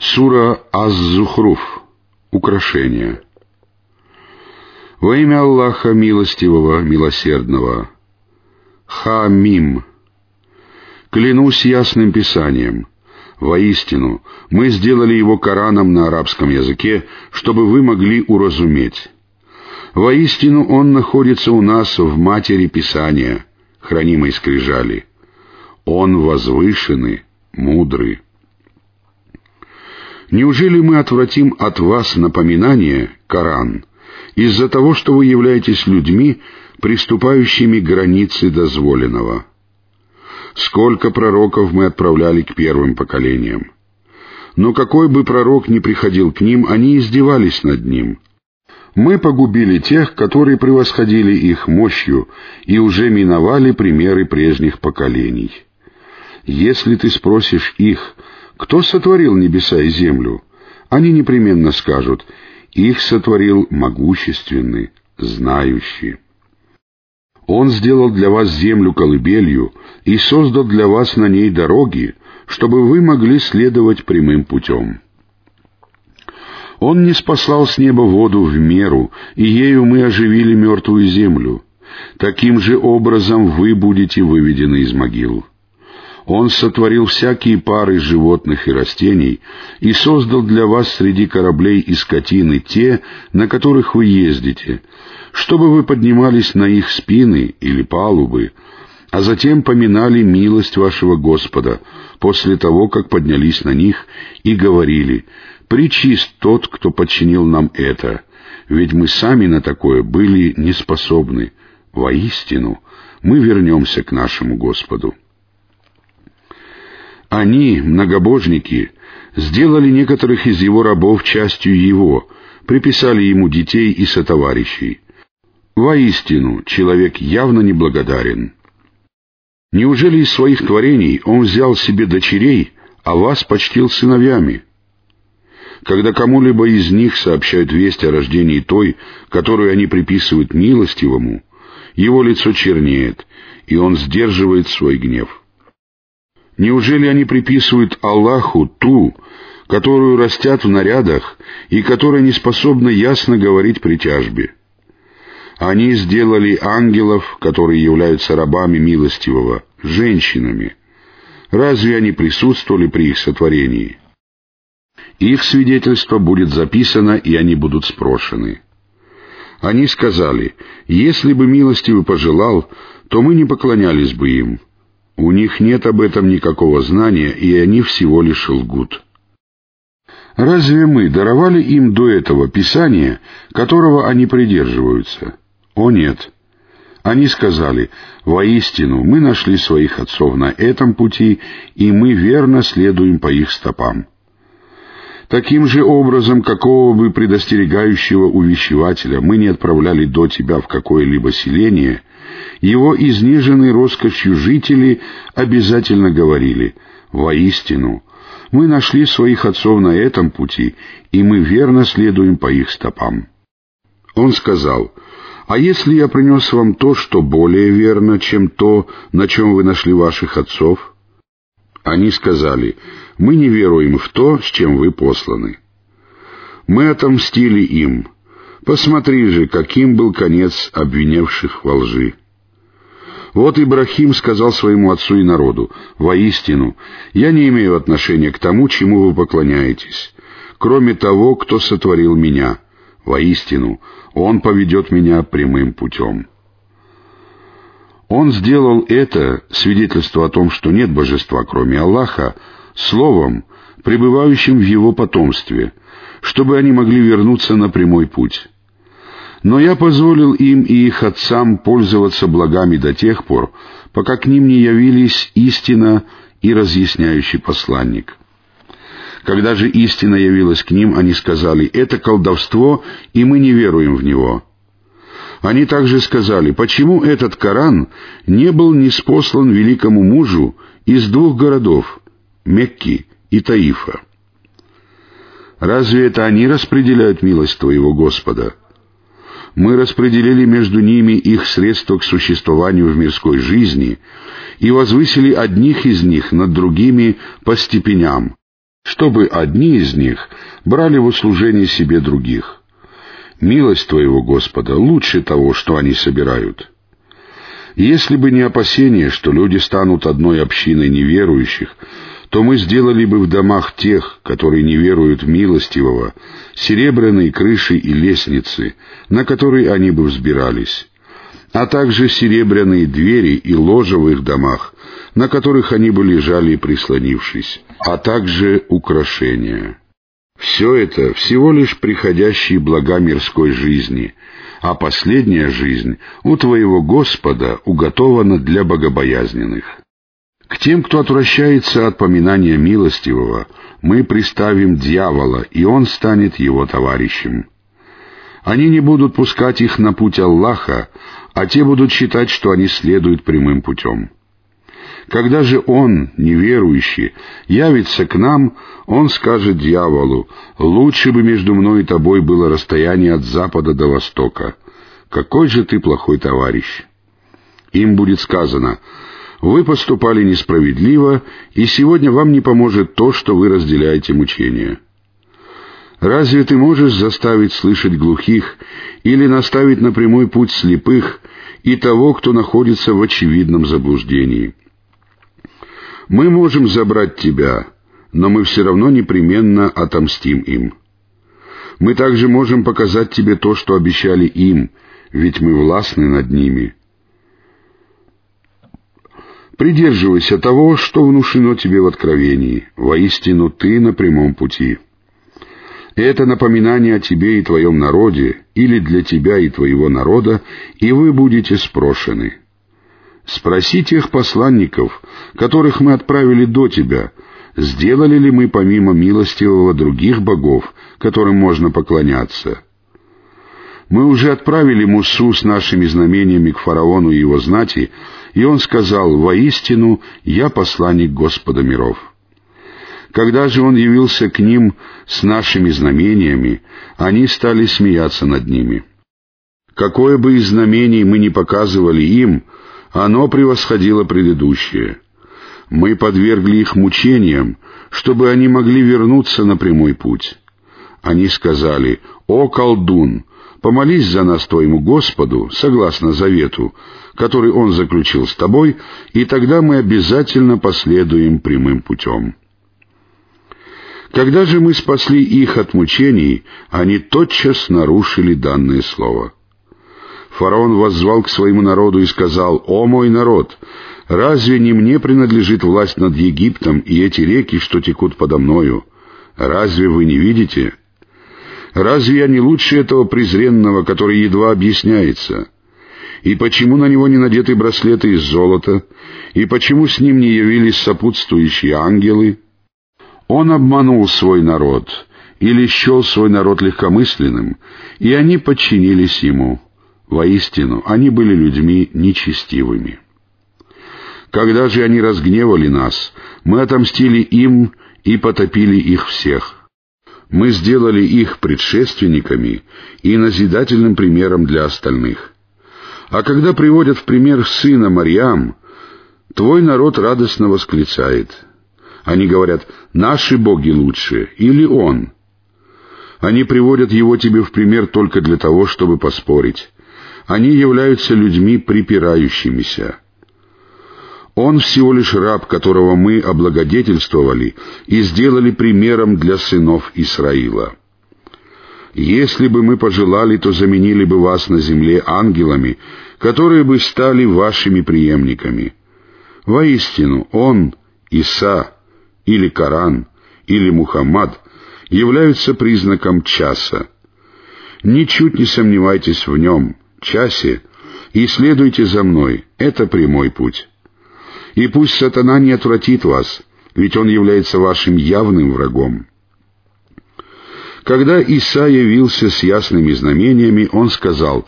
Сура Аз-Зухруф. Украшение. Во имя Аллаха Милостивого, Милосердного. Ха-Мим. Клянусь ясным писанием. Воистину, мы сделали его Кораном на арабском языке, чтобы вы могли уразуметь. Воистину он находится у нас в матери Писания, хранимой скрижали. Он возвышенный, мудрый. Неужели мы отвратим от вас напоминание, Коран, из-за того, что вы являетесь людьми, приступающими к границе дозволенного? Сколько пророков мы отправляли к первым поколениям? Но какой бы пророк ни приходил к ним, они издевались над ним. Мы погубили тех, которые превосходили их мощью, и уже миновали примеры прежних поколений. Если ты спросишь их, кто сотворил небеса и землю? Они непременно скажут, их сотворил могущественный, знающий. Он сделал для вас землю колыбелью и создал для вас на ней дороги, чтобы вы могли следовать прямым путем. Он не спасал с неба воду в меру, и ею мы оживили мертвую землю. Таким же образом вы будете выведены из могил. Он сотворил всякие пары животных и растений и создал для вас среди кораблей и скотины те, на которых вы ездите, чтобы вы поднимались на их спины или палубы, а затем поминали милость вашего Господа после того, как поднялись на них и говорили «Причист тот, кто подчинил нам это, ведь мы сами на такое были неспособны. Воистину, мы вернемся к нашему Господу». Они, многобожники, сделали некоторых из его рабов частью его, приписали ему детей и сотоварищей. Воистину, человек явно неблагодарен. Неужели из своих творений он взял себе дочерей, а вас почтил сыновьями? Когда кому-либо из них сообщают весть о рождении той, которую они приписывают милостивому, его лицо чернеет, и он сдерживает свой гнев. Неужели они приписывают Аллаху ту, которую растят в нарядах и которая не способна ясно говорить при тяжбе? Они сделали ангелов, которые являются рабами милостивого, женщинами. Разве они присутствовали при их сотворении? Их свидетельство будет записано, и они будут спрошены. Они сказали, если бы милостивый пожелал, то мы не поклонялись бы им, у них нет об этом никакого знания, и они всего лишь лгут. Разве мы даровали им до этого Писание, которого они придерживаются? О нет. Они сказали, «Воистину, мы нашли своих отцов на этом пути, и мы верно следуем по их стопам». Таким же образом, какого бы предостерегающего увещевателя мы не отправляли до тебя в какое-либо селение, его изнеженные роскошью жители обязательно говорили «Воистину, мы нашли своих отцов на этом пути, и мы верно следуем по их стопам». Он сказал «А если я принес вам то, что более верно, чем то, на чем вы нашли ваших отцов?» Они сказали «Мы не веруем в то, с чем вы посланы». Мы отомстили им. Посмотри же, каким был конец обвинявших во лжи. Вот Ибрахим сказал своему отцу и народу, «Воистину, я не имею отношения к тому, чему вы поклоняетесь, кроме того, кто сотворил меня. Воистину, Он поведет меня прямым путем». Он сделал это, свидетельство о том, что нет божества, кроме Аллаха, словом, пребывающим в его потомстве, чтобы они могли вернуться на прямой путь. Но я позволил им и их отцам пользоваться благами до тех пор, пока к ним не явились истина и разъясняющий посланник. Когда же истина явилась к ним, они сказали, «Это колдовство, и мы не веруем в него». Они также сказали, почему этот Коран не был неспослан великому мужу из двух городов, Мекки и Таифа? Разве это они распределяют милость Твоего Господа? мы распределили между ними их средства к существованию в мирской жизни и возвысили одних из них над другими по степеням, чтобы одни из них брали в услужение себе других. Милость Твоего, Господа, лучше того, что они собирают. Если бы не опасение, что люди станут одной общиной неверующих, то мы сделали бы в домах тех, которые не веруют в милостивого, серебряные крыши и лестницы, на которые они бы взбирались, а также серебряные двери и ложа в их домах, на которых они бы лежали прислонившись, а также украшения. Все это всего лишь приходящие блага мирской жизни, а последняя жизнь у твоего Господа уготована для богобоязненных. К тем, кто отвращается от поминания милостивого, мы приставим дьявола, и он станет его товарищем. Они не будут пускать их на путь Аллаха, а те будут считать, что они следуют прямым путем. Когда же он, неверующий, явится к нам, он скажет дьяволу, «Лучше бы между мной и тобой было расстояние от запада до востока. Какой же ты плохой товарищ!» Им будет сказано, «Вы поступали несправедливо, и сегодня вам не поможет то, что вы разделяете мучения». Разве ты можешь заставить слышать глухих или наставить на прямой путь слепых и того, кто находится в очевидном заблуждении? Мы можем забрать тебя, но мы все равно непременно отомстим им. Мы также можем показать тебе то, что обещали им, ведь мы властны над ними. Придерживайся того, что внушено тебе в откровении. Воистину ты на прямом пути. Это напоминание о тебе и твоем народе, или для тебя и твоего народа, и вы будете спрошены. Спроси тех посланников, которых мы отправили до тебя, сделали ли мы помимо милостивого других богов, которым можно поклоняться. Мы уже отправили Мусу с нашими знамениями к фараону и его знати, и он сказал, «Воистину, я посланник Господа миров». Когда же он явился к ним с нашими знамениями, они стали смеяться над ними. Какое бы из знамений мы ни показывали им, оно превосходило предыдущее. Мы подвергли их мучениям, чтобы они могли вернуться на прямой путь. Они сказали, «О, колдун, помолись за нас твоему Господу, согласно завету, который Он заключил с тобой, и тогда мы обязательно последуем прямым путем». Когда же мы спасли их от мучений, они тотчас нарушили данное слово — Фараон воззвал к своему народу и сказал, «О мой народ, разве не мне принадлежит власть над Египтом и эти реки, что текут подо мною? Разве вы не видите? Разве я не лучше этого презренного, который едва объясняется? И почему на него не надеты браслеты из золота? И почему с ним не явились сопутствующие ангелы?» Он обманул свой народ или счел свой народ легкомысленным, и они подчинились ему. Воистину, они были людьми нечестивыми. Когда же они разгневали нас, мы отомстили им и потопили их всех. Мы сделали их предшественниками и назидательным примером для остальных. А когда приводят в пример сына Марьям, твой народ радостно восклицает. Они говорят, наши боги лучше, или он. Они приводят его тебе в пример только для того, чтобы поспорить. Они являются людьми припирающимися. Он всего лишь раб, которого мы облагодетельствовали и сделали примером для сынов Исраила. Если бы мы пожелали, то заменили бы вас на земле ангелами, которые бы стали вашими преемниками. Воистину, Он, Иса, или Коран, или Мухаммад являются признаком часа. Ничуть не сомневайтесь в нем, часе, и следуйте за мной, это прямой путь. И пусть сатана не отвратит вас, ведь он является вашим явным врагом. Когда Иса явился с ясными знамениями, он сказал,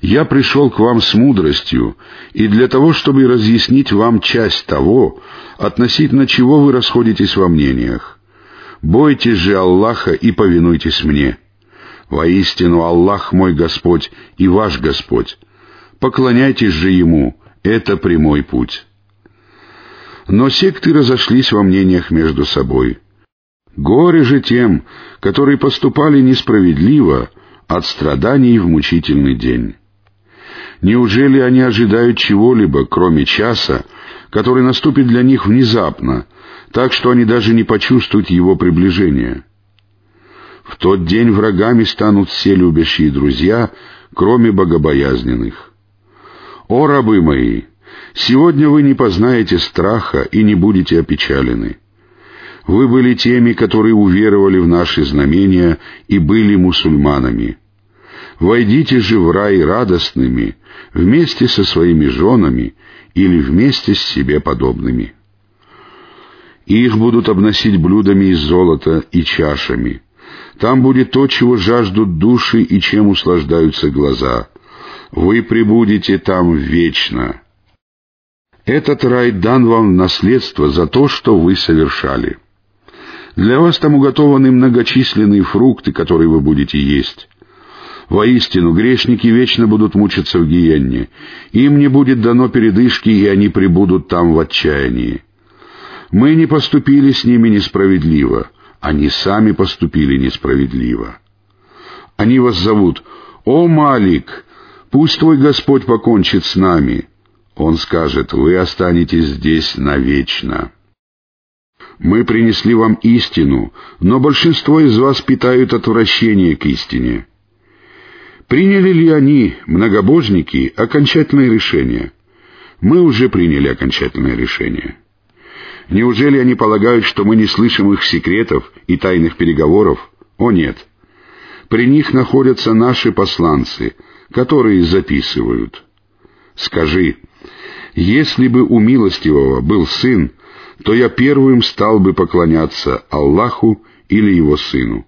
«Я пришел к вам с мудростью, и для того, чтобы разъяснить вам часть того, относительно чего вы расходитесь во мнениях. Бойтесь же Аллаха и повинуйтесь мне». Воистину Аллах мой Господь и ваш Господь. Поклоняйтесь же Ему, это прямой путь. Но секты разошлись во мнениях между собой. Горе же тем, которые поступали несправедливо от страданий в мучительный день. Неужели они ожидают чего-либо, кроме часа, который наступит для них внезапно, так что они даже не почувствуют его приближения? В тот день врагами станут все любящие друзья, кроме богобоязненных. О, рабы мои! Сегодня вы не познаете страха и не будете опечалены. Вы были теми, которые уверовали в наши знамения и были мусульманами. Войдите же в рай радостными, вместе со своими женами или вместе с себе подобными. Их будут обносить блюдами из золота и чашами. Там будет то, чего жаждут души и чем услаждаются глаза. Вы пребудете там вечно. Этот рай дан вам в наследство за то, что вы совершали. Для вас там уготованы многочисленные фрукты, которые вы будете есть. Воистину, грешники вечно будут мучиться в гиенне. Им не будет дано передышки, и они пребудут там в отчаянии. Мы не поступили с ними несправедливо. Они сами поступили несправедливо. Они вас зовут «О, Малик, пусть твой Господь покончит с нами». Он скажет «Вы останетесь здесь навечно». Мы принесли вам истину, но большинство из вас питают отвращение к истине. Приняли ли они, многобожники, окончательное решение? Мы уже приняли окончательное решение. Неужели они полагают, что мы не слышим их секретов и тайных переговоров? О нет. При них находятся наши посланцы, которые записывают. Скажи, если бы у милостивого был сын, то я первым стал бы поклоняться Аллаху или Его Сыну.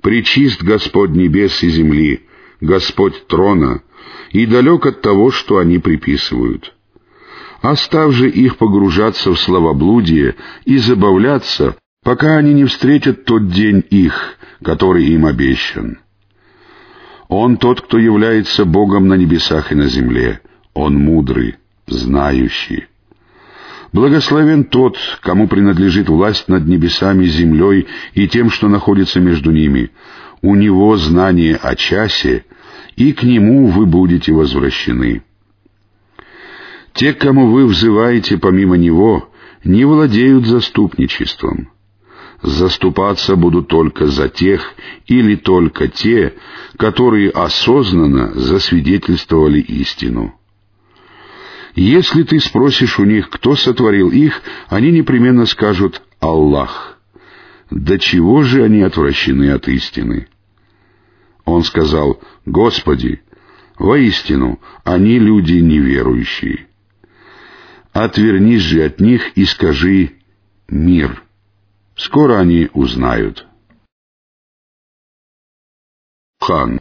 Причист Господь небес и земли, Господь трона, и далек от того, что они приписывают. Оставь же их погружаться в словоблудие и забавляться, пока они не встретят тот день их, который им обещан. Он тот, кто является Богом на небесах и на земле. Он мудрый, знающий. Благословен тот, кому принадлежит власть над небесами, землей и тем, что находится между ними. У него знание о часе, и к нему вы будете возвращены. Те, кому вы взываете помимо него, не владеют заступничеством. Заступаться будут только за тех или только те, которые осознанно засвидетельствовали истину. Если ты спросишь у них, кто сотворил их, они непременно скажут «Аллах». До чего же они отвращены от истины? Он сказал, «Господи, воистину, они люди неверующие». Отвернись же от них и скажи «Мир». Скоро они узнают. Хан